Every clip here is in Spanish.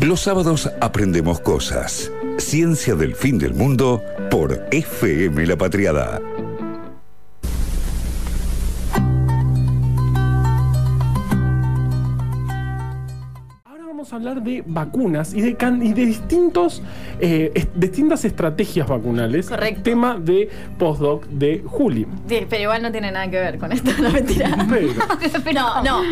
Los sábados aprendemos cosas. Ciencia del fin del mundo por FM La Patriada. Ahora vamos a hablar de vacunas y de, can- y de distintos, eh, distintas estrategias vacunales. Correcto. Tema de postdoc de Juli. Sí, pero igual no tiene nada que ver con esto, no mentira. Pero- no, no.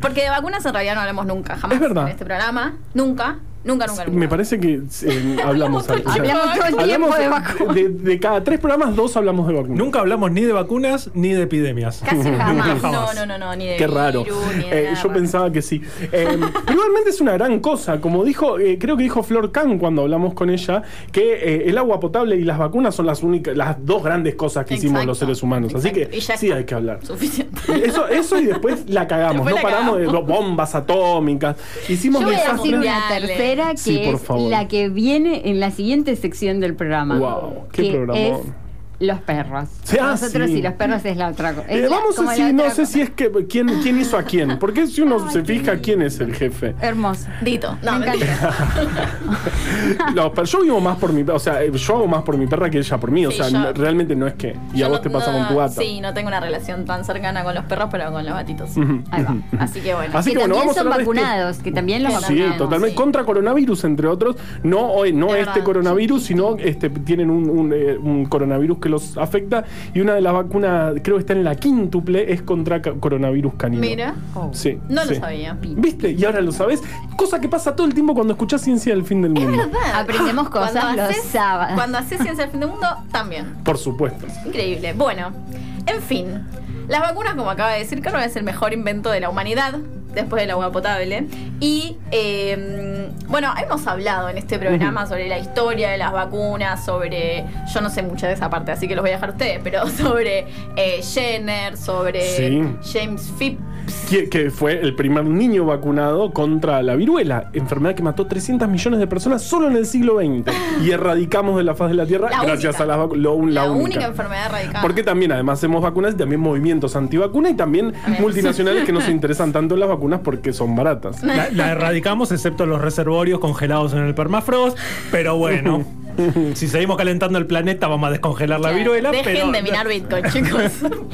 Porque de vacunas en realidad no hablamos nunca, jamás. Es verdad. En este programa. Nunca, nunca, nunca, nunca. Me parece que eh, hablamos, todo el o sea, tiempo. Hablamos todo el hablamos tiempo de vacunas. de, de cada tres programas, dos hablamos de vacunas. Nunca hablamos ni de vacunas ni de epidemias. Casi jamás. Jamás. No, no, no, no, ni de Qué raro. virus, ni de Eh, nada yo pensaba que sí. Eh, pero igualmente es una gran cosa. Como dijo, eh, creo que dijo Flor Kahn cuando hablamos con ella, que eh, el agua potable y las vacunas son las únicas, las dos grandes cosas que hicimos Exacto, los seres humanos. Así que Y ya sí hay que hablar. Suficiente. Eso, eso y después la cagamos, Después no la paramos de bombas atómicas. Hicimos Yo voy a decir una. Que Sí, es la que viene en la siguiente sección del programa. Wow, qué que programón. es los perros. Sí, ah, Nosotros sí. y los perros es la otra cosa. Eh, vamos a decir, no sé si es que quién, quién hizo a quién. Porque si uno se fija quién es el jefe. Hermoso. Dito. No, Me. No, pero yo vivo más por mi o sea, eh, yo hago más por mi perra que ella por mí. O Sí, sea, yo- no- realmente no es que. Y Yo a vos no- te pasa no- con tu gata. Sí, no tengo una relación tan cercana con los perros, pero con los gatitos. Ujú, Ahí va. ujú. Así que bueno. Así que que bueno, también vamos a son esto. vacunados, que también los Sí, totalmente. Contra coronavirus, entre otros. No, hoy, no Es este coronavirus, sino este, tienen eh, un coronavirus que los afecta. Y una de las vacunas, creo que está en la quíntuple, es contra coronavirus canino. Mira. Sí. No lo sabía. ¿Viste? Y ahora lo sabes. Cosa que pasa todo el tiempo cuando escuchás ciencia del fin del mundo. verdad. Aprendemos cosas Cuando los haces- sábados. Cuando haces ciencia del fin del mundo, también. Por supuesto. Increíble. Bueno, en fin. Las vacunas, como acaba de decir Carlos, es el mejor invento de la humanidad después del agua potable. Y eh, bueno, hemos hablado en este programa sobre la historia de las vacunas, sobre. Yo no sé mucho de esa parte, así que los voy a dejar a ustedes, pero sobre eh, Jenner, sobre Sí. James Phipps. Que, fue el primer niño vacunado contra la viruela, enfermedad que mató 300 millones de personas solo en el siglo XX. Y erradicamos de la faz de la Tierra La gracias única. a las vacunas. La, La, única. única. enfermedad erradicada. Porque también, además, hacemos vacunas y también movimientos antivacunas y también También. multinacionales que no se interesan tanto en las vacunas porque son baratas. La, la erradicamos excepto los reservorios congelados en el permafrost, pero bueno, si seguimos calentando el planeta vamos a descongelar la viruela. Dejen pero, de minar Bitcoin, chicos.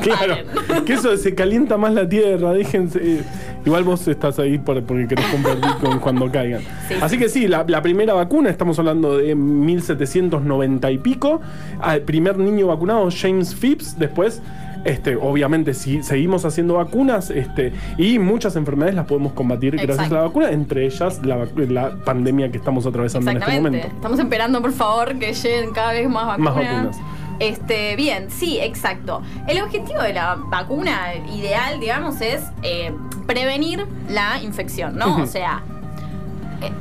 Claro, Paren. que eso se calienta más la tierra, déjense. Igual vos estás ahí por- porque querés comprar Bitcoin cuando caigan. Sí. Así que sí, la, la primera vacuna, estamos hablando de 1790 y pico. Al primer niño vacunado, James Phipps, después. Este, obviamente, si seguimos haciendo vacunas este, y muchas enfermedades las podemos combatir gracias a la vacuna, entre ellas la, la pandemia que estamos atravesando en este momento. Estamos esperando, por favor, que lleguen cada vez más vacunas. Más vacunas. Este, bien, sí, exacto. El objetivo de la vacuna ideal, digamos, es eh, prevenir la infección, ¿no? O sea,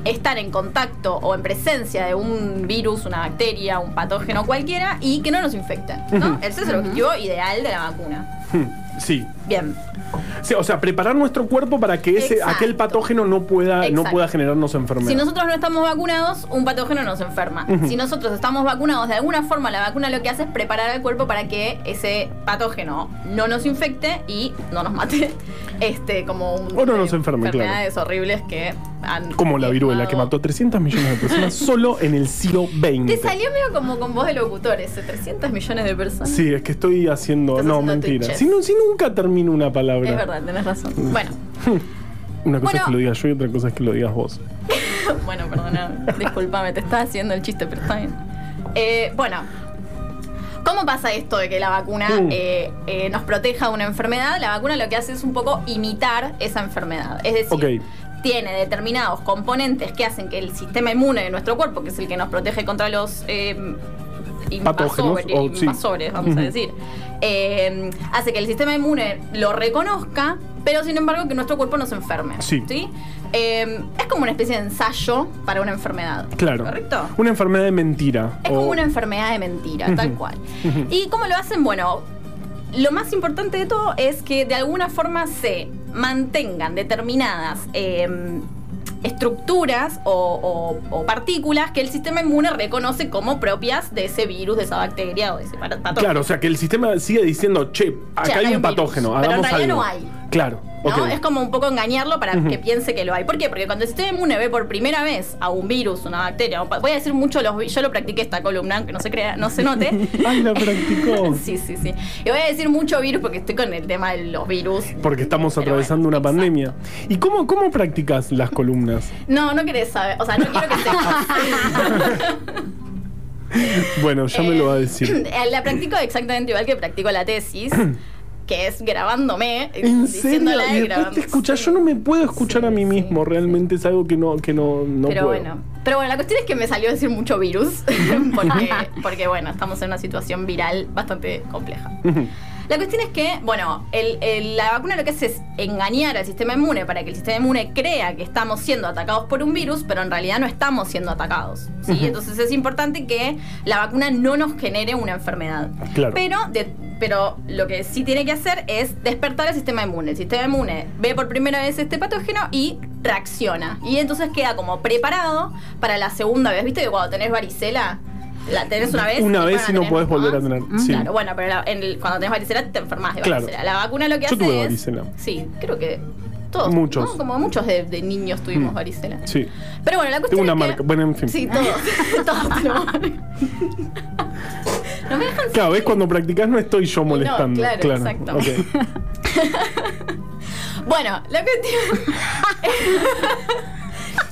estar en contacto o en presencia de un virus, una bacteria, un patógeno cualquiera y que no nos infecte, ¿no? Ese es el objetivo ideal de la vacuna. Hmm, Sí. Bien. Sí, o sea, preparar nuestro cuerpo para que ese, Exacto. aquel patógeno no pueda, no pueda generarnos enfermedad. Si nosotros no estamos vacunados, un patógeno nos enferma. Si nosotros estamos vacunados, de alguna forma la vacuna lo que hace es preparar al cuerpo para que ese patógeno no nos infecte y no nos mate. Este, como un, O no nos enferme, claro. enfermedades horribles que han. Como la viruela, que mató 300 millones de personas solo en el siglo XX. Te salió medio como con voz de locutor ese, 300 millones de personas. Sí, es que estoy haciendo. No, haciendo mentira. Si, no- si nunca termino una palabra. Es verdad, tenés razón. Bueno, Una cosa es que lo digas yo y otra cosa es que lo digas vos. bueno, perdona, discúlpame, te estás haciendo el chiste, pero está bien. Eh, bueno, ¿cómo pasa esto de que la vacuna Mm. eh, eh, nos proteja de una enfermedad? La vacuna lo que hace es un poco imitar esa enfermedad. Es decir, tiene determinados componentes que hacen que el sistema inmune de nuestro cuerpo, que es el que nos protege contra los eh, Patógenos, invasores, o- sí. invasores, vamos a decir, eh, hace que el sistema inmune lo reconozca, pero sin embargo que nuestro cuerpo no se enferme. Sí. Eh, es como una especie de ensayo para una enfermedad. Claro. ¿Correcto? Una enfermedad de mentira. Es o- como una enfermedad de mentira, tal cual. ¿Y cómo lo hacen? Bueno, lo más importante de todo es que de alguna forma se mantengan determinadas eh, estructuras o, o- o partículas que el sistema inmune reconoce como propias de ese virus, de esa bacteria o de ese patógeno. Claro, o sea, que el sistema sigue diciendo, che, acá Che, hay, hay un un virus. patógeno, Pero en hagamos realidad algo. no hay. Claro. ¿No? Es como un poco engañarlo para que piense que lo hay. ¿Por qué? Porque cuando el sistema inmune ve por primera vez a un virus, una bacteria, voy a decir mucho los yo lo practiqué esta columna, aunque no se crea, no se note. Ay, la practicó. Sí, sí, sí. Y voy a decir mucho virus porque estoy con el tema de los virus. Porque estamos atravesando bueno, una exacto. pandemia. ¿Y cómo, cómo practicas las columnas? No, no querés saber. O sea, no quiero que sepas. Bueno, ya me lo va a decir. Eh, La practico exactamente igual que practico la tesis, que es grabándome, ¿En serio? Y grabando. te escuchas. Sí. Yo no me puedo escuchar Sí, a mí mismo. sí. Realmente es algo que no, que no, no pero puedo. bueno. Pero bueno, la cuestión es que me salió a decir mucho virus, porque, porque bueno, estamos en una situación viral bastante compleja. La cuestión es que, bueno, el- el- la vacuna lo que hace es engañar al sistema inmune para que el sistema inmune crea que estamos siendo atacados por un virus, pero en realidad no estamos siendo atacados. ¿sí? Entonces es importante que la vacuna no nos genere una enfermedad. Claro. Pero, de- pero lo que sí tiene que hacer es despertar al sistema inmune. El sistema inmune ve por primera vez este patógeno y reacciona. Y entonces queda como preparado para la segunda vez. ¿Viste que cuando tenés varicela, la tenés una vez? Una vez y no podés volver a tener. Sí. Claro, bueno, pero la- en el- cuando tenés varicela te enfermas de Claro. varicela. La vacuna lo que Yo hace tuve es... varicela. Sí, creo que todos. Muchos. ¿no? Como muchos de, de niños tuvimos Mm. varicela. Sí. Pero bueno, la cuestión Tengo una es que- marca. Bueno, en fin. Sí, todos. todos tenemos No me dejan Claro, ves cuando practicás no estoy yo no, molestando. claro, exacto. Bueno, la cuestión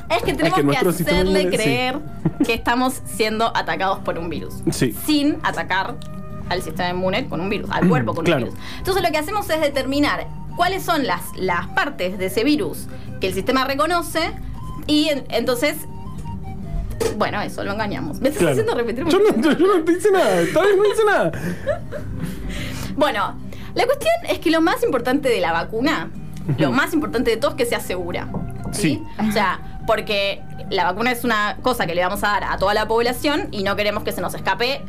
es que tenemos que hacerle sí. creer que estamos siendo atacados por un virus. Sí. Sin atacar al sistema inmune con un virus, al cuerpo con Claro. un virus. Entonces lo que hacemos es determinar cuáles son las, las partes de ese virus que el sistema reconoce y en- entonces... Bueno, eso, lo engañamos. Me estás Claro. haciendo repetir Yo no, yo no te hice nada. Todavía no hice nada. Bueno, la cuestión es que lo más importante de la vacuna, lo más importante de todo es que sea segura. ¿sí? Sí. O sea, porque la vacuna es una cosa que le vamos a dar a toda la población y no queremos que se nos escape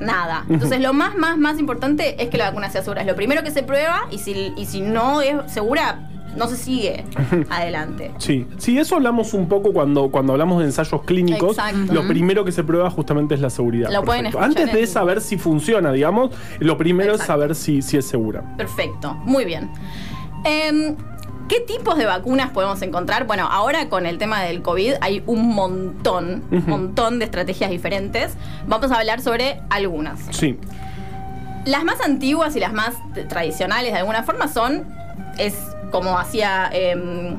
nada. Entonces, lo más, más, más importante es que la vacuna sea segura. Es lo primero que se prueba y si, y si no es segura, no se sigue adelante. Sí, sí, eso hablamos un poco cuando, cuando hablamos de ensayos clínicos. Exacto. Lo primero que se prueba justamente es la seguridad. Lo pueden Antes de saber si funciona, digamos, lo primero es saber si, si es segura. Perfecto, muy bien. Em, ¿Qué tipos de vacunas podemos encontrar? Bueno, ahora con el tema del COVID hay un montón, un montón de estrategias diferentes. Vamos a hablar sobre algunas. Sí, Las más antiguas y las más tradicionales de alguna forma son, es como hacía em,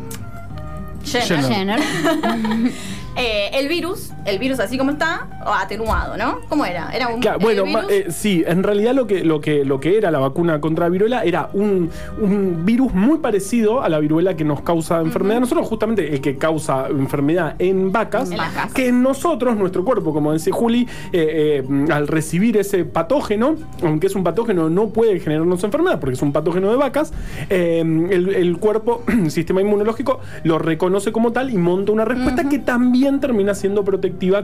Jenner, Jenner. Jenner. eh, el virus, el virus así como está, o atenuado, ¿no? ¿Cómo era? Era un Claro, bueno, virus- eh, sí, en realidad lo que, lo, que, lo que era la vacuna contra la viruela era un, un virus muy parecido a la viruela que nos causa enfermedad. Nosotros justamente el que causa enfermedad en vacas, En vacas. que nosotros, nuestro cuerpo, como dice Juli, eh, eh, al recibir ese patógeno, aunque es un patógeno, no puede generarnos enfermedad porque es un patógeno de vacas, el, el cuerpo, el sistema inmunológico, lo reconoce como tal y monta una respuesta que también termina siendo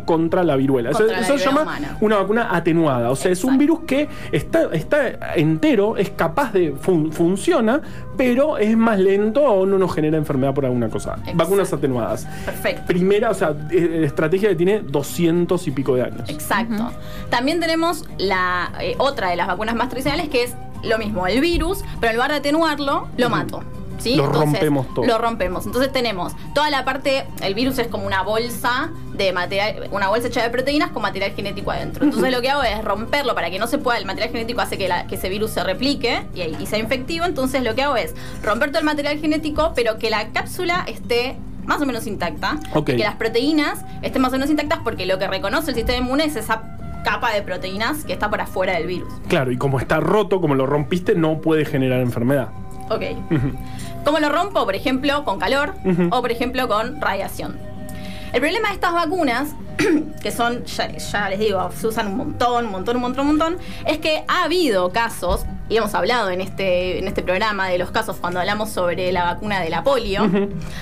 contra la viruela. Eso, Contra la eso se llama humana. una vacuna atenuada. O sea, es un virus que está, está entero, es capaz de fun- funciona, pero es más lento o no nos genera enfermedad por alguna cosa. Exacto. Vacunas atenuadas. Perfecto. Primera, o sea, eh, estrategia que tiene 200 y pico de años. Exacto. También tenemos la eh, otra de las vacunas más tradicionales que es lo mismo, el virus, pero en lugar de atenuarlo, lo mato. ¿Sí? Lo rompemos todo. Lo rompemos. Entonces tenemos toda la parte, el virus es como una bolsa de material, una bolsa hecha de proteínas con material genético adentro. Entonces lo que hago es romperlo para que no se pueda, el material genético hace que, la- que ese virus se replique y, y sea infectivo. Entonces lo que hago es romper todo el material genético, pero que la cápsula esté más o menos intacta. Ok. Y que las proteínas estén más o menos intactas porque lo que reconoce el sistema inmune es esa capa de proteínas que está por afuera del virus. Claro, y como está roto, como lo rompiste, no puede generar enfermedad. Ok. ¿Cómo lo rompo? Por ejemplo, con calor o por ejemplo con radiación. El problema de estas vacunas, que son, ya, ya les digo, se usan un montón, un montón, un montón, un montón, es que ha habido casos, y hemos hablado en este, en este programa de los casos cuando hablamos sobre la vacuna de la polio,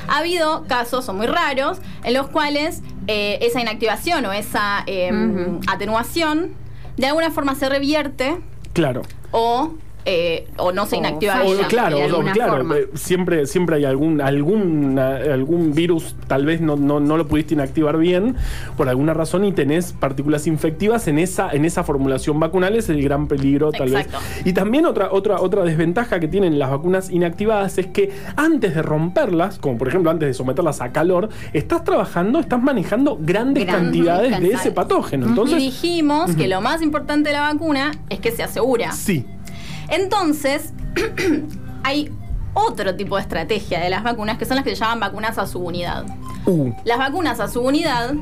ha habido casos, son muy raros, en los cuales eh, esa inactivación o esa eh, Ujú. atenuación de alguna forma se revierte Claro. o eh, o no se inactiva. O, ella. claro, o- claro, forma. eh, siempre, siempre hay algún, algún, algún virus, tal vez no, no, no lo pudiste inactivar bien por alguna razón y tenés partículas infectivas en esa, en esa formulación vacunal, es el gran peligro tal Exacto. vez. Y también otra, otra, otra desventaja que tienen las vacunas inactivadas es que antes de romperlas, como por ejemplo antes de someterlas a calor, estás trabajando, estás manejando grandes cantidades de ese patógeno. y Entonces, dijimos que lo más importante de la vacuna es que se asegura. sí. Entonces, hay otro tipo de estrategia de las vacunas que son las que se llaman vacunas a su unidad. Uh, Las vacunas a su unidad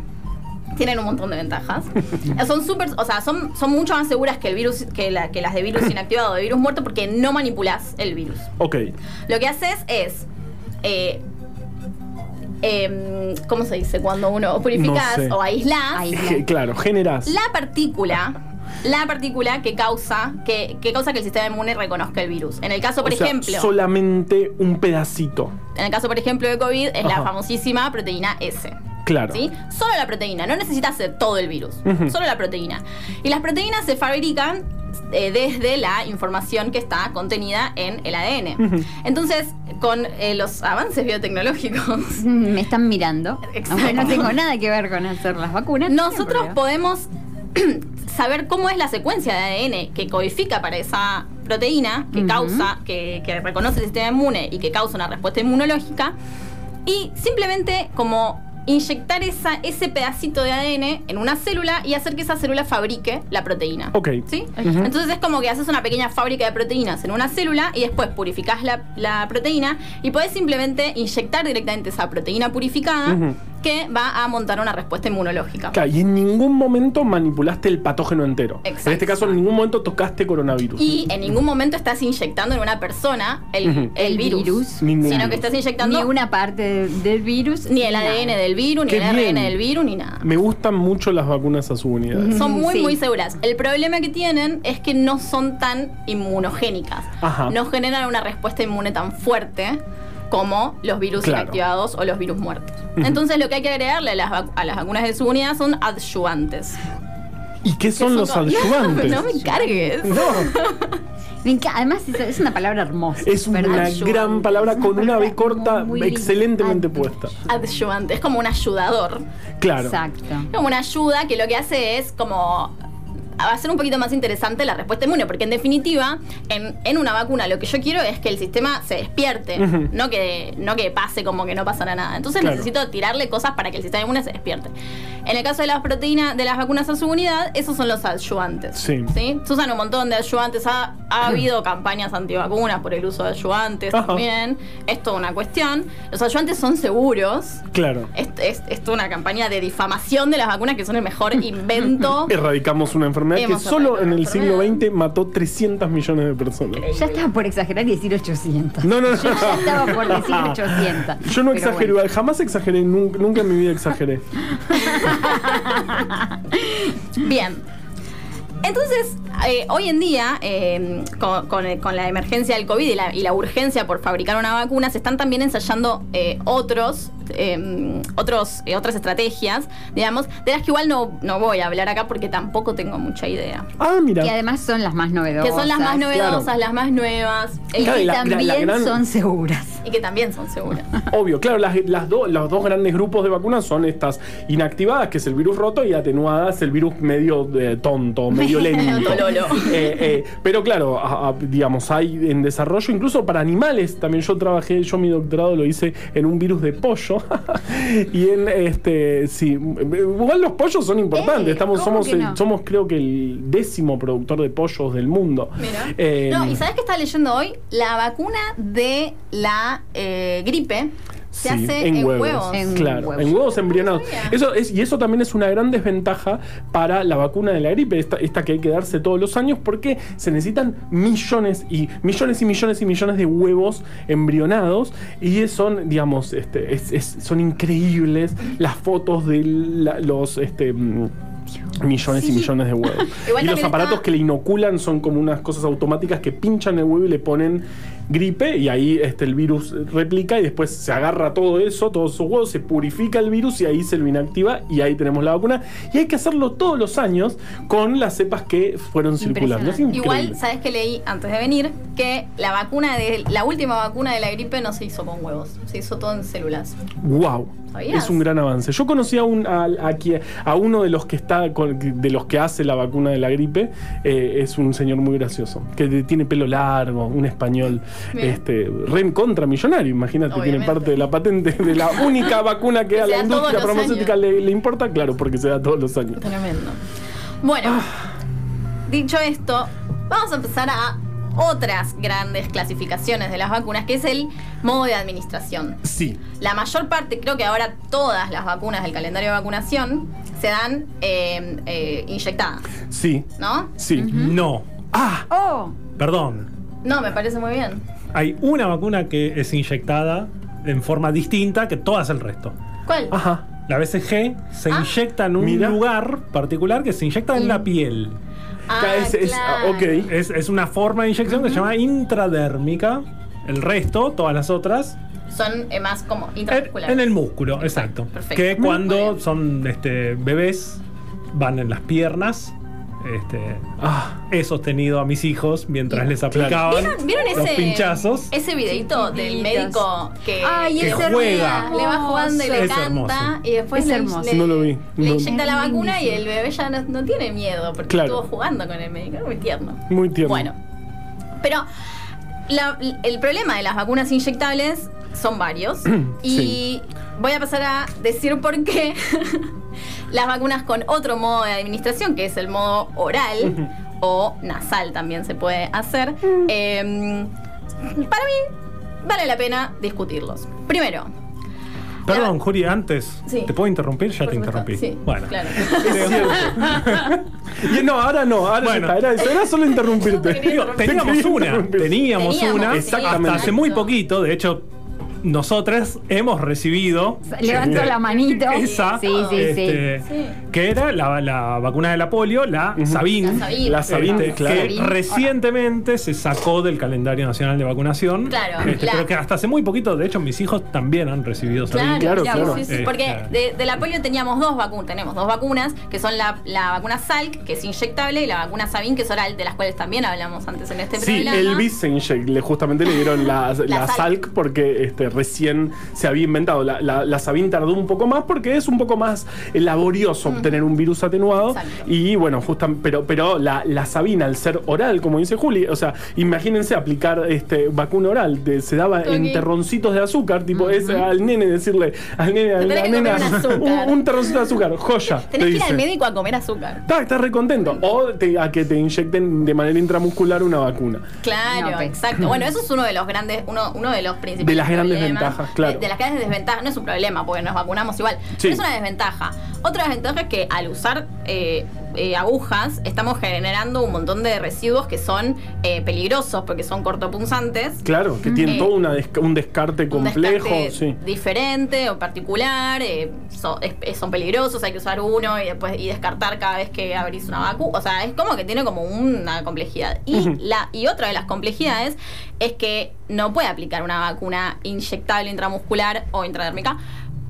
tienen un montón de ventajas. son súper, o sea, son, son mucho más seguras que el virus, que, la- que las de virus inactivado o de virus muerto porque no manipulas el virus. ok. Lo que haces es. eh, em, ¿Cómo se dice? Cuando uno purificas No sé. o aislás Claro, generas. la partícula. La partícula que causa que, que causa que el sistema inmune reconozca el virus. En el caso, por O sea, ejemplo, solamente un pedacito. en el caso, por ejemplo, de COVID, es la Ajá. famosísima proteína S. Claro. ¿Sí? Solo la proteína, no necesitas hacer todo el virus, solo la proteína. Y las proteínas se fabrican eh, desde la información que está contenida en el ADN. Entonces, con eh, los avances biotecnológicos, Mm, Me están mirando. Exacto. Aunque no tengo nada que ver con hacer las vacunas. nosotros podemos saber cómo es la secuencia de ADN que codifica para esa proteína que causa, que, que reconoce el sistema inmune y que causa una respuesta inmunológica. Y simplemente como inyectar esa, ese pedacito de ADN en una célula y hacer que esa célula fabrique la proteína. Ok. ¿Sí? Entonces es como que haces una pequeña fábrica de proteínas en una célula y después purificás la, la proteína y podés simplemente inyectar directamente esa proteína purificada que va a montar una respuesta inmunológica. Claro, y en ningún momento manipulaste el patógeno entero. Exacto. En este caso, en ningún momento tocaste coronavirus. Y en ningún momento estás inyectando en una persona el, Ujú. el El virus, virus. Sino virus. que estás inyectando Ni una parte de- del virus. ni el nada. ADN del virus, ni Qué el ARN bien. del virus, ni nada. Me gustan mucho las vacunas a su unidad. Son muy, Sí. muy seguras. El problema que tienen es que no son tan inmunogénicas. Ajá. No generan una respuesta inmune tan fuerte como los virus Claro. inactivados o los virus muertos. Entonces lo que hay que agregarle a las, vac- a las vacunas de su unidad son adyuvantes. ¿Y qué son Que los como- adyuvantes? No, me cargues. No, Además, es, una palabra hermosa. es una ¿verdad? gran palabra una con una B corta muy- muy linda. excelentemente puesta. Adyuvante. Es como un ayudador. Claro. Exacto. como una ayuda que lo que hace es como hacer un poquito más interesante la respuesta inmune, porque en definitiva, en, en una vacuna lo que yo quiero es que el sistema se despierte, no, que, no que pase como que no pasara nada. Entonces Claro. necesito tirarle cosas para que el sistema inmune se despierte. En el caso de las proteínas, de las vacunas a su unidad, esos son los adyuvantes. Sí. Se usan un montón de adyuvantes. Ha, ha habido campañas antivacunas por el uso de adyuvantes Ajá. también. Es toda una cuestión. Los adyuvantes son seguros. Claro. Es, es, es toda una campaña de difamación de las vacunas que son el mejor invento. Erradicamos una enfermedad Hemos que solo en el siglo enfermedad. XX mató 300 millones de personas. Ya estaba por exagerar y decir 800. No, no, no. Yo ya estaba por decir 800. Yo no exagero, bueno. jamás exageré, nunca, nunca en mi vida exageré. Bien. Entonces, eh, hoy en día, eh, con, con- con la emergencia del COVID y la, y la urgencia por fabricar una vacuna, se están también ensayando eh, otros, eh, otros, eh, otras estrategias, digamos, de las que igual no, no voy a hablar acá porque tampoco tengo mucha idea. Ah, mira. Que además son las más novedosas. Que son las más novedosas, claro. las más nuevas Y Claro, que y la- la también gran- son seguras. y que también son seguras. Obvio, claro, las, las do- los dos grandes grupos de vacunas son estas inactivadas, que es el virus roto, y atenuadas, el virus medio eh, tonto, medio lento. Eh, eh, pero claro, a- a- digamos, hay en desarrollo incluso para animales. También yo trabajé, yo mi doctorado lo hice en un virus de pollo. y en este, sí, igual los pollos son importantes. Eh, Estamos, ¿cómo somos, que no? somos creo que el décimo productor de pollos del mundo. Mira. Eh, no, ¿y sabes qué estaba leyendo hoy? La vacuna de la eh, gripe se Sí, hace en, huevos. En claro, huevos. en huevos embrionados. Eso es, y eso también es una gran desventaja para la vacuna de la gripe, esta, esta que hay que darse todos los años, porque se necesitan millones y millones y millones y millones de huevos embrionados. Y son, digamos, este, es- es- son increíbles las fotos de la- los este, mm, millones y millones de huevos. Y los aparatos está- que le inoculan son como unas cosas automáticas que pinchan el huevo y le ponen gripe y ahí este, el virus replica y después se agarra todo eso, todos esos huevos, se purifica el virus y ahí se lo inactiva y ahí tenemos la vacuna. Y hay que hacerlo todos los años con las cepas que fueron circulando. Es. Igual, ¿sabes que leí antes de venir? Que la vacuna de la última vacuna de la gripe no se hizo con huevos, se hizo todo en células. Wow. ¿Sabías? Es un gran avance. Yo conocí a, un, a, aquí- a uno de los que está con- de los que hace la vacuna de la gripe. eh, es un señor muy gracioso. Que tiene pelo largo, un español Bien. este, re contra millonario. Imagínate, tiene Obviamente. parte de la patente de la única vacuna que Que a la industria farmacéutica le, le importa. Claro, porque se da todos los años. Tremendo. Bueno, Ah. dicho esto, vamos a empezar a otras grandes clasificaciones de las vacunas, que es el modo de administración. Sí. La mayor parte, creo que ahora todas las vacunas del calendario de vacunación se dan eh, eh, inyectadas, Sí. ¿no? Sí. No. Ah, Oh, Perdón. No, me parece muy bien. Hay una vacuna que es inyectada en forma distinta que todas el resto. ¿Cuál? ajá. La BCG se Ah. inyecta en un Mira. lugar particular que se inyecta en la piel. Ah, Es- es- claro. ok. Es, es una forma de inyección que se llama intradérmica. El resto, todas las otras, Son eh, más como intramusculares. en el músculo, exacto. perfecto. Que cuando son este, bebés, van en las piernas. Este, Ah. he sostenido a mis hijos mientras les aplicaban ¿Vieron, vieron los ese, pinchazos. ese videito del médico que, Ay, Que juega. le va jugando y le Es canta hermoso. y después Es le, hermoso. le- No lo vi. le No. inyecta la vacuna y el bebé ya no, no tiene miedo porque Claro. estuvo jugando con el médico. Es muy tierno. Muy tierno. Bueno, pero la- el problema de las vacunas inyectables son varios y Sí. voy a pasar a decir por qué las vacunas con otro modo de administración, que es el modo oral o nasal también se puede hacer, eh, para mí vale la pena discutirlos. Primero, Perdón, Juri, antes. Sí. ¿Te puedo interrumpir? Ya por te supuesto, interrumpí. Sí, bueno. claro. Y no, ahora no, ahora Bueno. ya está. Era, solo interrumpirte. Te Digo, teníamos Te una, teníamos, Teníamos, una, exactamente. hasta hace muy poquito, de hecho, nosotras hemos recibido Levantó la manito. esa, Sí, sí, este, sí. que era la, la vacuna de la polio, la Sabin, La Sabin. La Sabin, este, claro. que recientemente se sacó del calendario nacional de vacunación. Claro, Este, la- Pero que hasta hace muy poquito, de hecho, mis hijos también han recibido Sabin. Claro, Claro, sí, claro. sí, sí, Este- Porque de, de la polio teníamos dos vacunas, tenemos dos vacunas, que son la, la vacuna Salk, que es inyectable, y la vacuna Sabin, que es oral, de las cuales también hablamos antes en este Sí, programa. el se inyect- le justamente le dieron la, la, Salk. Salk porque este, recién se había inventado. La, la, la Sabin tardó un poco más porque es un poco más eh, laborioso obtener un virus atenuado. Exacto. Y bueno, justam- pero, pero la, la Sabin, al ser oral, como dice Juli, o sea, imagínense aplicar este, vacuna oral, de- se daba en terroncitos de azúcar, tipo es al nene decirle, al nene, a la nena, un azúcar. un, un terroncito de azúcar, joya. te Tenés que ir al médico a comer azúcar. Está, estás re contento. O te- a que te inyecten de manera intramuscular una vacuna. Claro, No, exacto. Bueno, eso es uno de los grandes, uno, uno de los principales. De las grandes problemas. ventajas, claro. De, de las grandes desventajas. No es un problema porque nos vacunamos igual. Sí. Pero es una desventaja. Otra desventaja es que al usar eh, eh, agujas estamos generando un montón de residuos que son eh, peligrosos porque son cortopunzantes. Claro, que tienen Eh, todo una un descarte un complejo. descarte sí. diferente o particular, so- es- son peligrosos, hay que usar uno y después y descartar cada vez que abrís una vacuna. O sea, es como que tiene como una complejidad. Y, la, y otra de las complejidades es que no puede aplicar una vacuna inyectable intramuscular o intradérmica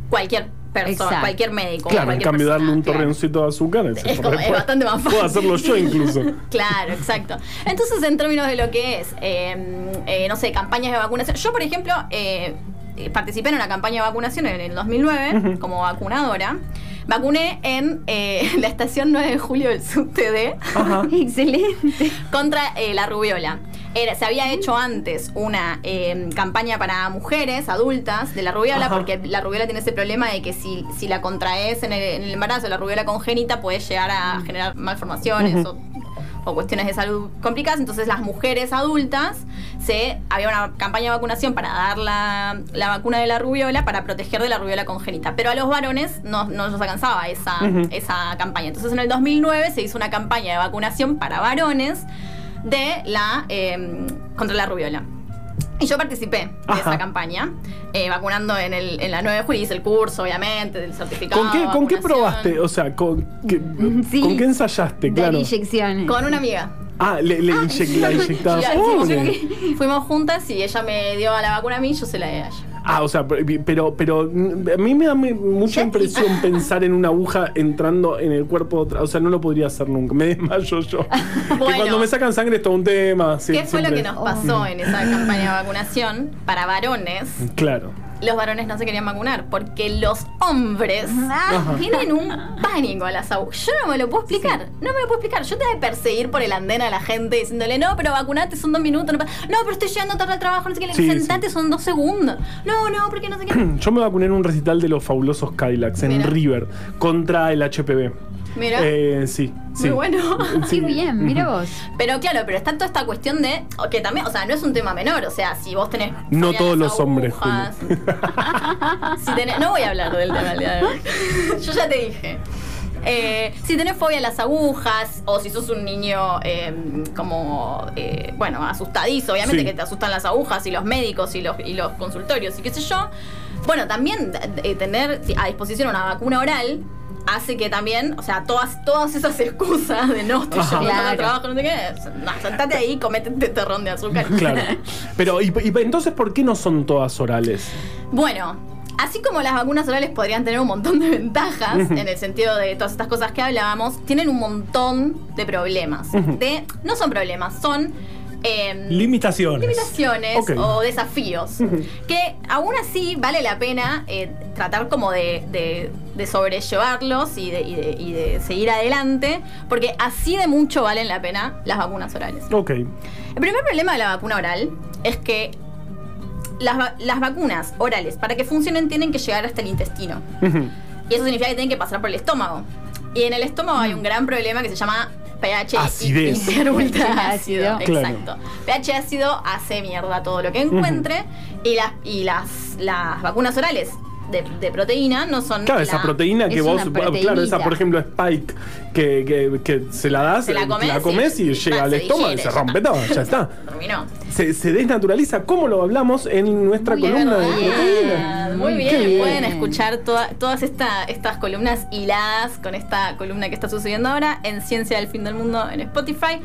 cualquier persona, Exacto. cualquier médico. Claro, en cualquier cambio darle un torreoncito de azúcar es, Es como- es bastante más fácil. Puedo hacerlo yo incluso. Claro, exacto. Entonces, en términos de lo que es, eh, eh, no sé, campañas de vacunación. Yo, por ejemplo, eh, eh, participé en una campaña de vacunación en el 2009 como vacunadora. Vacuné en eh, la estación 9 de julio del Ajá. Excelente. contra eh, la rubiola. Era- se había hecho antes una eh, campaña para mujeres adultas de la rubiola, Ajá. porque la rubiola tiene ese problema de que si, si la contraes en el, en el embarazo, la rubiola congénita puede llegar a generar malformaciones o, o cuestiones de salud complicadas. Entonces las mujeres adultas, se, había una campaña de vacunación para dar la, la vacuna de la rubiola para proteger de la rubiola congénita. Pero a los varones no, no nos alcanzaba esa, esa campaña. Entonces en el 2009 se hizo una campaña de vacunación para varones de la eh, contra la rubiola. Y yo participé de Ajá. esa campaña, eh, vacunando en, el, en la 9 de julio, hice el curso, obviamente, del certificado. ¿Con qué, de ¿Con qué probaste? O sea, ¿con qué, Sí. ¿con qué ensayaste? Claro. inyecciones. Con una amiga. Ah, le, le inyec- la inyectaba. Fuimos juntas y ella me dio la vacuna a mí y yo se la di a ella. Ah, o sea, pero, pero a mí me da mucha impresión pensar en una aguja entrando en el cuerpo de otra. O sea, no lo podría hacer nunca. Me desmayo yo. Que Bueno. cuando me sacan sangre es todo un tema. sí, ¿Qué fue lo que nos pasó en esa campaña de vacunación? Para varones, Claro. Los varones no se querían vacunar porque los hombres tienen un pánico a las agujas. Yo no me lo puedo explicar. No me lo puedo explicar. Yo te voy a perseguir por el andén a la gente diciéndole, no, pero vacunate, son dos minutos. No, no pero estoy llegando tarde al trabajo, no sé qué. Sí, Sentate, son dos segundos. No, no, porque no sé qué. Yo me vacuné en un recital de los fabulosos Cadillacs en Mira. River contra el HPV. Mira. Eh, sí, sí. Muy bueno. Sí. Qué bien, mira vos. Pero claro, pero está toda esta cuestión de que también, o sea, no es un tema menor, o sea, si vos tenés No todos los hombres, si tenés- no voy a hablar del tema de. Yo ya te dije. Eh, si tenés fobia a las agujas o si sos un niño eh, como, eh, bueno, asustadizo, obviamente Sí. que te asustan las agujas y los médicos y los, y los consultorios y qué sé yo. Bueno, también eh, tener a disposición una vacuna oral hace que también, o sea, todas, todas esas excusas de no estoy Claro. trabajo, no sé qué, no, sentate ahí y comete este terrón de azúcar. Claro. Pero, y, y entonces, ¿por qué no son todas orales? Bueno, así como las vacunas orales podrían tener un montón de ventajas, en el sentido de todas estas cosas que hablábamos, tienen un montón de problemas. De, no son problemas, son em, Limitaciones. limitaciones o desafíos que aún así vale la pena eh, tratar como de, de- de sobrellevarlos y de, y de- y de seguir adelante porque así de mucho valen la pena las vacunas orales. Ok. El primer problema de la vacuna oral es que las, va- las vacunas orales, para que funcionen, tienen que llegar hasta el intestino. Y eso significa que tienen que pasar por el estómago. Y en el estómago hay un gran problema que se llama pH Acidez. hiper ultra ácido. Claro. Exacto. pH ácido hace mierda todo lo que encuentre. Y, las, y las, las vacunas orales de, de proteína no son. Claro, esa la- proteína que es vos. Claro, esa, por ejemplo, Spike, que, que, que se la das, Se la eh, comes y, y- llega al se estómago y digiere, se ya rompe todo, ya está. Terminó. Se, se desnaturaliza, como lo hablamos en nuestra Muy columna de bien. proteína. Muy bien, bien. pueden escuchar toda- todas esta- estas columnas hiladas con esta columna que está sucediendo ahora en Ciencia del Fin del Mundo en Spotify.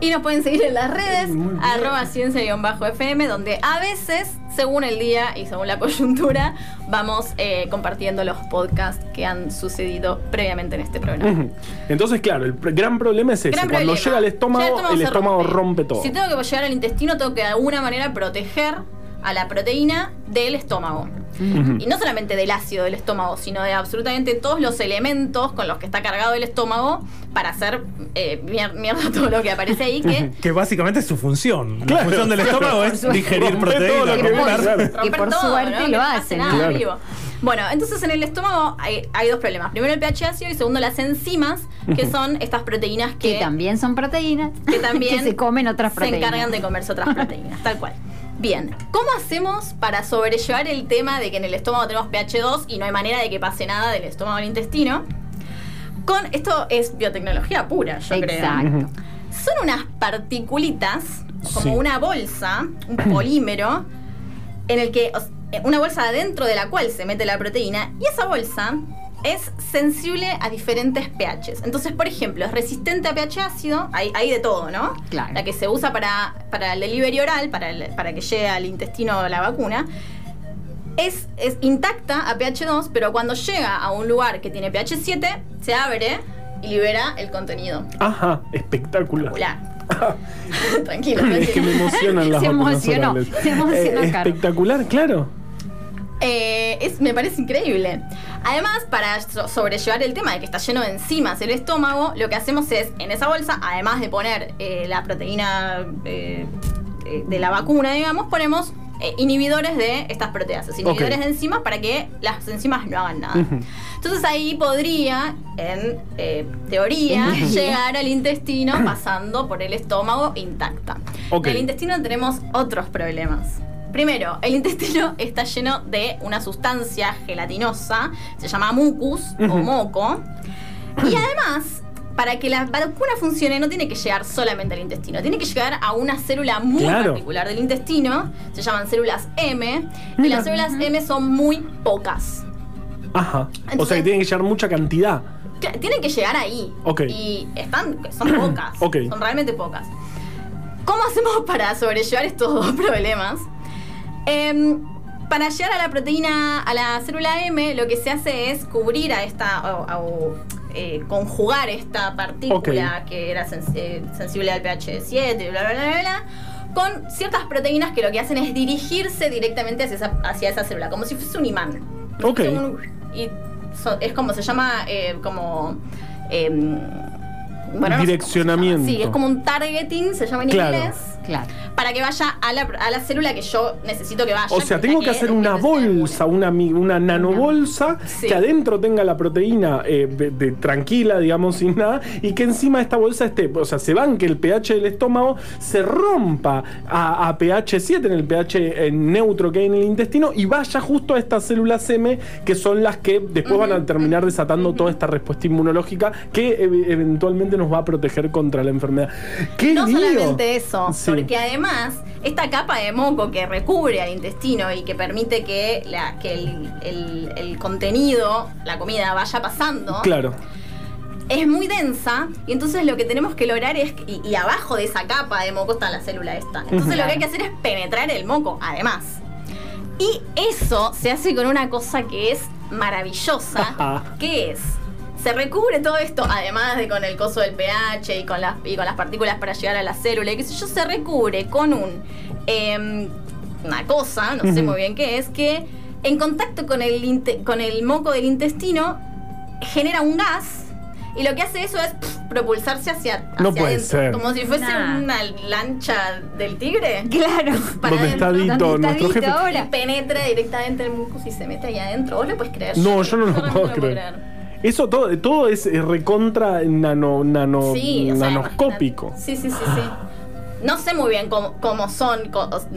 Y nos pueden seguir en las redes, arroba ciencia-fm, donde a veces, según el día y según la coyuntura, vamos eh, compartiendo los podcasts que han sucedido previamente en este programa. Entonces, claro, el gran problema es ese. Gran Cuando problema. llega al estómago, Llega al el estómago rompe, todo. Si tengo que llegar al intestino, tengo que de alguna manera proteger a la proteína del estómago. Y no solamente del ácido del estómago, sino de absolutamente todos los elementos con los que está cargado el estómago para hacer eh, mier- mierda todo lo que aparece ahí que Que básicamente es su función. Claro, la función del claro. estómago es digerir todo proteínas. lo que romper- ves, claro. Y por suerte Que lo no hacen, hace ¿no? nada Claro. vivo. Bueno, entonces en el estómago hay, hay dos problemas. Primero el pH ácido y segundo las enzimas, que son estas proteínas que, Que también son proteínas. que también que se comen otras se proteínas. encargan de comerse otras proteínas, tal cual. Bien, ¿cómo hacemos para sobrellevar el tema de que en el estómago tenemos pH 2 y no hay manera de que pase nada del estómago al intestino? Con esto es biotecnología pura, yo creo. Exacto. Son unas particulitas, como Sí. una bolsa, un polímero, en el que o s- una bolsa adentro de la cual se mete la proteína y esa bolsa es sensible a diferentes pHs. Entonces, por ejemplo, es resistente a pH ácido, hay, hay de todo, ¿no? Claro. La que se usa para, para el delivery oral, para, el- para que llegue al intestino la vacuna, es, es intacta a pH 2, pero cuando llega a un lugar que tiene pH 7, se abre y libera el contenido. Ajá, espectacular. Espectacular. tranquilo, Es que me tranquilo. emocionan las Se vacunas emocionó, orales. se emocionó, Eh, espectacular, claro. Eh, es, me parece increíble. Además, para so- sobrellevar el tema de que está lleno de enzimas el estómago, lo que hacemos es, en esa bolsa, además de poner eh, la proteína eh, eh, de la vacuna, digamos, ponemos eh, inhibidores de estas proteasas, inhibidores de enzimas para que las enzimas no hagan nada. Entonces ahí podría, en eh, teoría, llegar al intestino pasando por el estómago intacta. En el intestino tenemos otros problemas. Primero, el intestino está lleno de una sustancia gelatinosa, se llama mucus o moco. Y además, para que la vacuna funcione, no tiene que llegar solamente al intestino, tiene que llegar a una célula muy Claro. particular del intestino, se llaman células M, y las células M son muy pocas. Ajá. o sea que tiene que llevar mucha cantidad. Tienen que llegar ahí. Ok. Y están, son pocas. Ok. Son realmente pocas. ¿Cómo hacemos para sobrellevar estos dos problemas? Em, para llegar a la proteína, a la célula M, lo que se hace es cubrir a esta, o, o, eh, conjugar esta partícula que era sens- eh, sensible al pH 7, bla, bla, bla, bla, bla, con ciertas proteínas que lo que hacen es dirigirse directamente hacia esa, hacia esa célula, como si fuese un imán. Ok. Y so- es como se llama, eh, como... em, bueno, no sé cómo se llama. Direccionamiento. Sí, es como un targeting, se llama en Claro. inglés Claro. para que vaya a la, a la célula que yo necesito que vaya. O sea, tengo que hacer una bolsa, una, una nanobolsa Sí. que adentro tenga la proteína eh, de, de tranquila, digamos, sin nada, y que encima de esta bolsa esté, o sea, se van que el pH del estómago se rompa a, a pH 7, en el pH eh, neutro que hay en el intestino, y vaya justo a estas células M, que son las que después van a terminar desatando toda esta respuesta inmunológica que ev- eventualmente nos va a proteger contra la enfermedad. ¡Qué No lío! solamente eso, Sí. Porque además esta capa de moco que recubre al intestino y que permite que, la, que el, el- el contenido, la comida, vaya pasando, Claro. es muy densa y entonces lo que tenemos que lograr es, y, y abajo de esa capa de moco está la célula esta, entonces lo que hay que hacer es penetrar el moco, además. Y eso se hace con una cosa que es maravillosa, que es, se recubre todo esto, además de con el coso del pH y con las, y con las partículas para llegar a la célula, y qué sé yo, se recubre con un, em, una cosa, no sé muy bien qué es, que en contacto con el, con el moco del intestino genera un gas y lo que hace eso es propulsarse hacia, hacia No puede adentro, ser. como si fuese Nah. una lancha del tigre. Claro. Para ¿Dónde está adentro. Dito, ¿Dónde está nuestro Dito jefe? ahora? Y penetra directamente el mucus y se mete ahí adentro. ¿Vos lo puedes creer? No, yo no lo realmente puedo creer. Eso todo, todo es recontra nano, nano, Sí, o sea, nanoscópico. Sí, sí, sí, sí. No sé muy bien cómo, cómo son.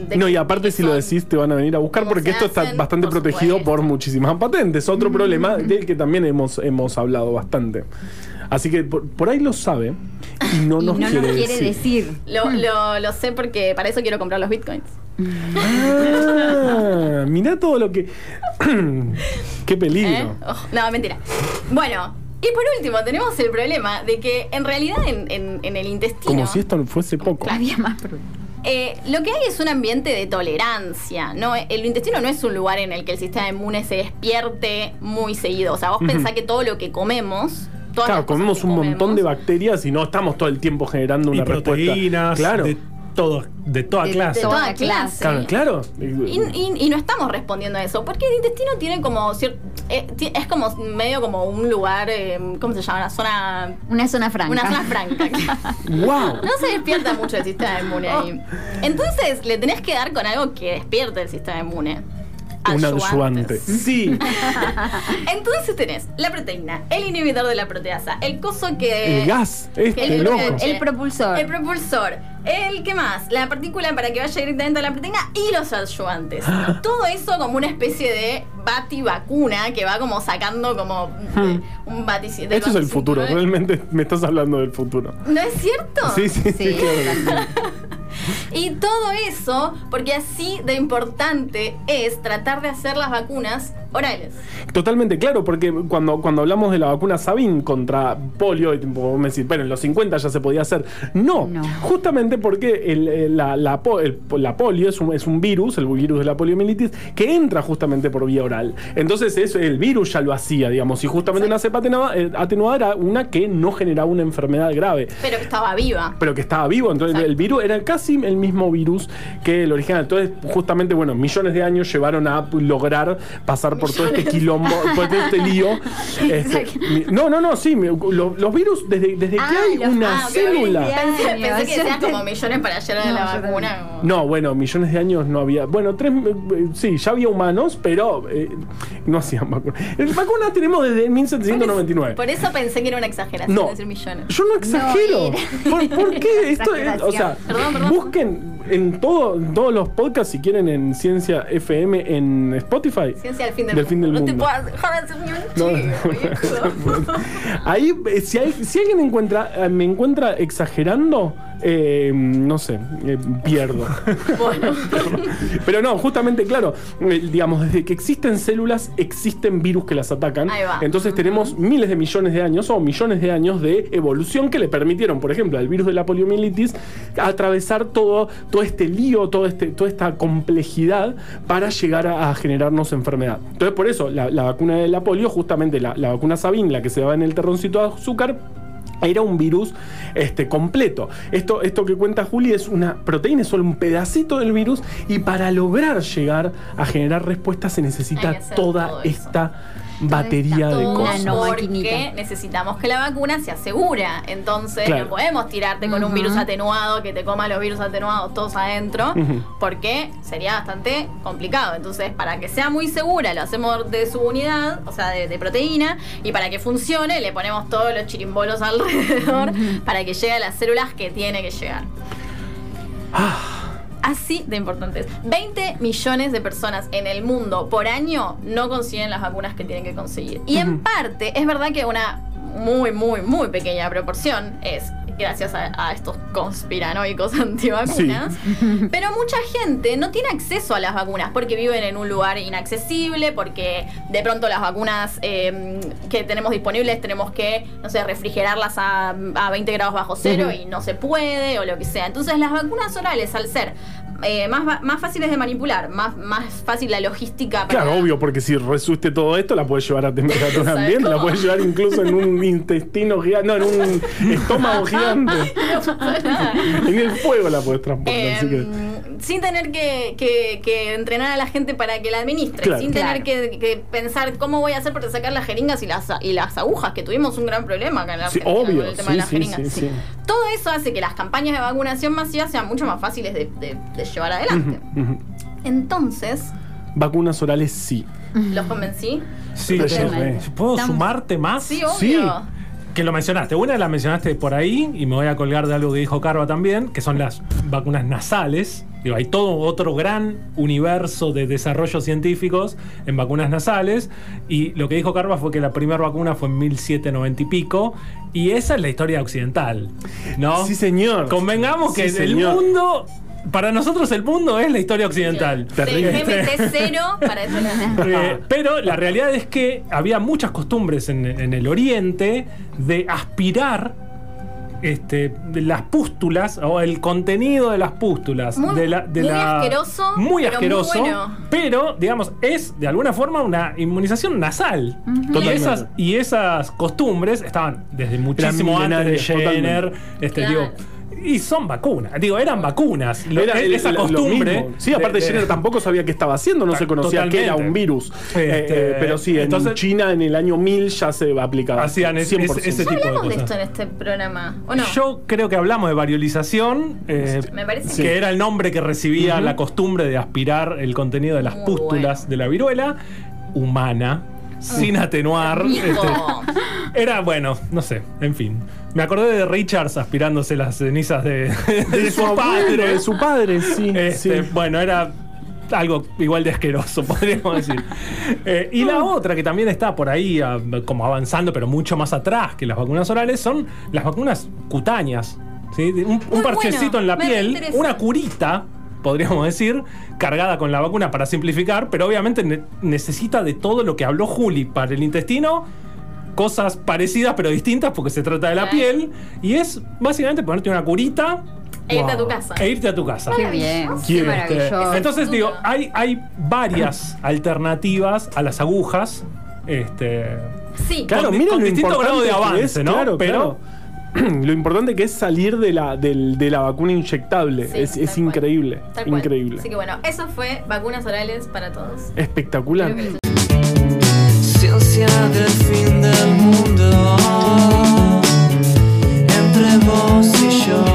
de No, y aparte si lo decís te van a venir a buscar ¿Cómo porque esto está bastante Por protegido supuesto. por muchísimas patentes. Otro problema del que también hemos, hemos hablado bastante. Así que por, por ahí lo sabe y no Y nos no quiere, nos quiere decir. decir. Lo, lo, lo sé porque para eso quiero comprar los bitcoins. Ah, mirá todo lo que... Qué peligro. ¿Eh? Oh, no, mentira. Bueno, y por último tenemos el problema de que en realidad en, en- en el intestino Como si esto fuese poco. Había más problemas. eh, lo que hay es un ambiente de tolerancia. ¿no? El intestino no es un lugar en el que el sistema inmune se despierte muy seguido. O sea, vos pensás que todo lo que comemos... todas Claro, comemos que un montón de bacterias y no estamos todo el tiempo generando Y una proteínas, respuesta. Claro. de todo, de toda De- clase. de toda clase. Claro, claro. Y, y- y no estamos respondiendo a eso, porque el intestino tiene como cier- eh, es como medio como un lugar, eh, ¿cómo se llama? Una zona, Una zona franca. una zona franca. ¡Wow! No se despierta mucho el sistema inmune ahí. Entonces le tenés que dar con algo que despierte el sistema inmune. Un ayudante. Sí. Entonces tenés la proteína, el inhibidor de la proteasa, el coso que. El gas. Este, el loco. El propulsor. El propulsor. El que más, la partícula para que vaya directamente a la proteína y los ayudantes. Todo eso como una especie de bati vacuna que va como sacando como eh, un baticito. Esto es el futuro, realmente me estás hablando del futuro. ¿No es cierto? Sí, sí, sí, Sí, claro. Y todo eso, porque así de importante es tratar de hacer las vacunas orales. Totalmente claro, porque cuando, cuando hablamos de la vacuna Sabin contra polio, y tipo, me decís, bueno, en los 50 ya se podía hacer. No, No. justamente porque el, el- la, la el- la polio es un, es un virus, el virus de la poliomielitis, que entra justamente por vía oral. Entonces es, el virus ya lo hacía, digamos, y justamente una cepa atenuada, eh, atenuada era una que no generaba una enfermedad grave. Pero que estaba viva. pero que estaba vivo. Entonces Exacto. el virus era casi el mismo virus que el original. Entonces, justamente, bueno, millones de años llevaron a lograr pasar por todo este quilombo, por todo este lío. Este, mi- no, no, no, sí, mi- lo- los virus, desde, desde que Ah, hay los- una Ah, célula. Pensé, que decías te- como millones para llegar a No, la vacuna. No, bueno, millones de años no había. Bueno, tres. eh, Sí, ya había humanos, pero eh, no hacían vacunas. Eh, Vacunas tenemos desde 1799. Por eso pensé que era una exageración No, decir millones. yo no exagero. No, ¿Por, por qué? Esto es, o sea, Perdón, perdón. busquen en todo, en todos los podcasts, si quieren, en Ciencia FM en Spotify. Ciencia del fin del, Del fin del No te mundo. puedo dejar de un No, viejo. Ahí, eh, si, hay- si alguien encuentra, eh, me encuentra exagerando, eh, no sé, eh, pierdo. Bueno, Pero no, justamente, claro, eh, digamos, desde que existen células, existen virus que las atacan. Ahí va. Entonces tenemos miles de millones de años o millones de años de evolución que le permitieron, por ejemplo, al virus de la poliomielitis, atravesar todo, todo este lío, todo este, toda esta complejidad para llegar a, a generarnos enfermedad. Entonces, por eso, la, la vacuna de la polio, justamente la, la vacuna Sabin, la que se daba en el terroncito de azúcar, era un virus este, completo. Esto, esto que cuenta Juli es una proteína, es solo un pedacito del virus y para lograr llegar a generar respuestas se necesita toda esta batería de cosas. porque necesitamos que la vacuna sea segura. Entonces Claro. no podemos tirarte con un virus atenuado que te coma los virus atenuados todos adentro, porque sería bastante complicado. Entonces, para que sea muy segura, lo hacemos de su unidad, o sea, de, de proteína, y para que funcione, le ponemos todos los chirimbolos alrededor para que llegue a las células que tiene que llegar. Así de importantes. 20 millones de personas en el mundo por año no consiguen las vacunas que tienen que conseguir. Y en parte, es verdad que una muy, muy, muy pequeña proporción es gracias a, a estos conspiranoicos antivacunas. Pero mucha gente no tiene acceso a las vacunas porque viven en un lugar inaccesible, porque de pronto las vacunas eh, que tenemos disponibles tenemos que, no sé, refrigerarlas a, a 20 grados bajo cero y no se puede o lo que sea. Entonces las vacunas orales, al ser eh, más, más fáciles de manipular, más, más fácil la logística para... Claro, obvio, porque si resuste todo esto, la puedes llevar a temperatura ¿Sabes ambiente, la puedes llevar incluso en un intestino gigante, no, en un estómago gigante. en el fuego la puedes transportar, Eh, así que. Sin tener que, que- que entrenar a la gente para que la administre, Claro. sin tener Claro. que, que pensar cómo voy a hacer para sacar las jeringas y las, y las agujas, que tuvimos un gran problema acá en la Sí, Argentina obvio, con el tema sí, de las sí, jeringas. sí, sí. Todo eso hace que las campañas de vacunación masiva sean mucho más fáciles de, de- de llevar adelante. Entonces, Vacunas orales sí. ¿los convencí? Sí. ¿puedo sumarte más? Sí, obvio. Que lo mencionaste. Una la mencionaste por ahí y me voy a colgar de algo que dijo Carva también, que son las vacunas nasales. Digo, hay todo otro gran universo de desarrollos científicos en vacunas nasales. Y lo que dijo Carva fue que la primera vacuna fue en 1790 y pico. Y esa es la historia occidental. ¿No? Sí, señor. Convengamos que Sí, el mundo. Para nosotros el mundo es la historia occidental. Terrible. GMT0 para. Eh, pero la realidad es que había muchas costumbres en, en el oriente de aspirar este, de las pústulas o el contenido de las pústulas. Muy- de la, de muy la- asqueroso, Muy pero muy asqueroso. bueno. pero, digamos, es de alguna forma una inmunización nasal. y, esas, y esas costumbres estaban desde muchísimo antes de Jenner. Este, Claro. digo, y son vacunas. Digo, eran vacunas. Lo- Era el- esa costumbre. mismo. Sí, aparte de- de- Jenner tampoco sabía qué estaba haciendo, no se conocía que era un virus. Este, Eh, eh, pero sí, en entonces- China en el año 1000 ya se aplicaba. Hacían ese- 100%. ese- ese ¿Ya tipo de hablamos de, cosas. esto en este programa? ¿O no? Yo creo que hablamos de variolización, eh, Me parece que que- era el nombre que recibía la costumbre de aspirar el contenido de las Muy pústulas bueno. de la viruela, humana, sin atenuar. Este, era, bueno, no sé, en fin. Me acordé de Richards aspirándose las cenizas de, de su padre. de su padre, sí. Este, sí. Bueno, era algo igual de asqueroso, podríamos decir. Eh, y la otra que también está por ahí ah, como avanzando, pero mucho más atrás que las vacunas orales, son las vacunas cutáneas. Un, parchecito bueno, en la piel, una curita, podríamos decir, cargada con la vacuna para simplificar, pero obviamente ne- necesita de todo lo que habló Juli para el intestino. Cosas parecidas pero distintas porque se trata de la piel. Y es básicamente ponerte una curita. E irte a tu casa. E irte a tu casa. Qué bien. Qué Quiero, maravilloso. Entonces digo, hay, hay varias alternativas a las agujas. Este, Sí. Claro, con- miren con lo distinto grado de avance, es, ¿no? Claro, Pero- claro. lo importante que es salir de la, de la vacuna inyectable. Es, increíble. Increíble. Así que bueno, eso fue vacunas orales para todos. Espectacular. Ciencia del fin del mundo. Entre vos y yo.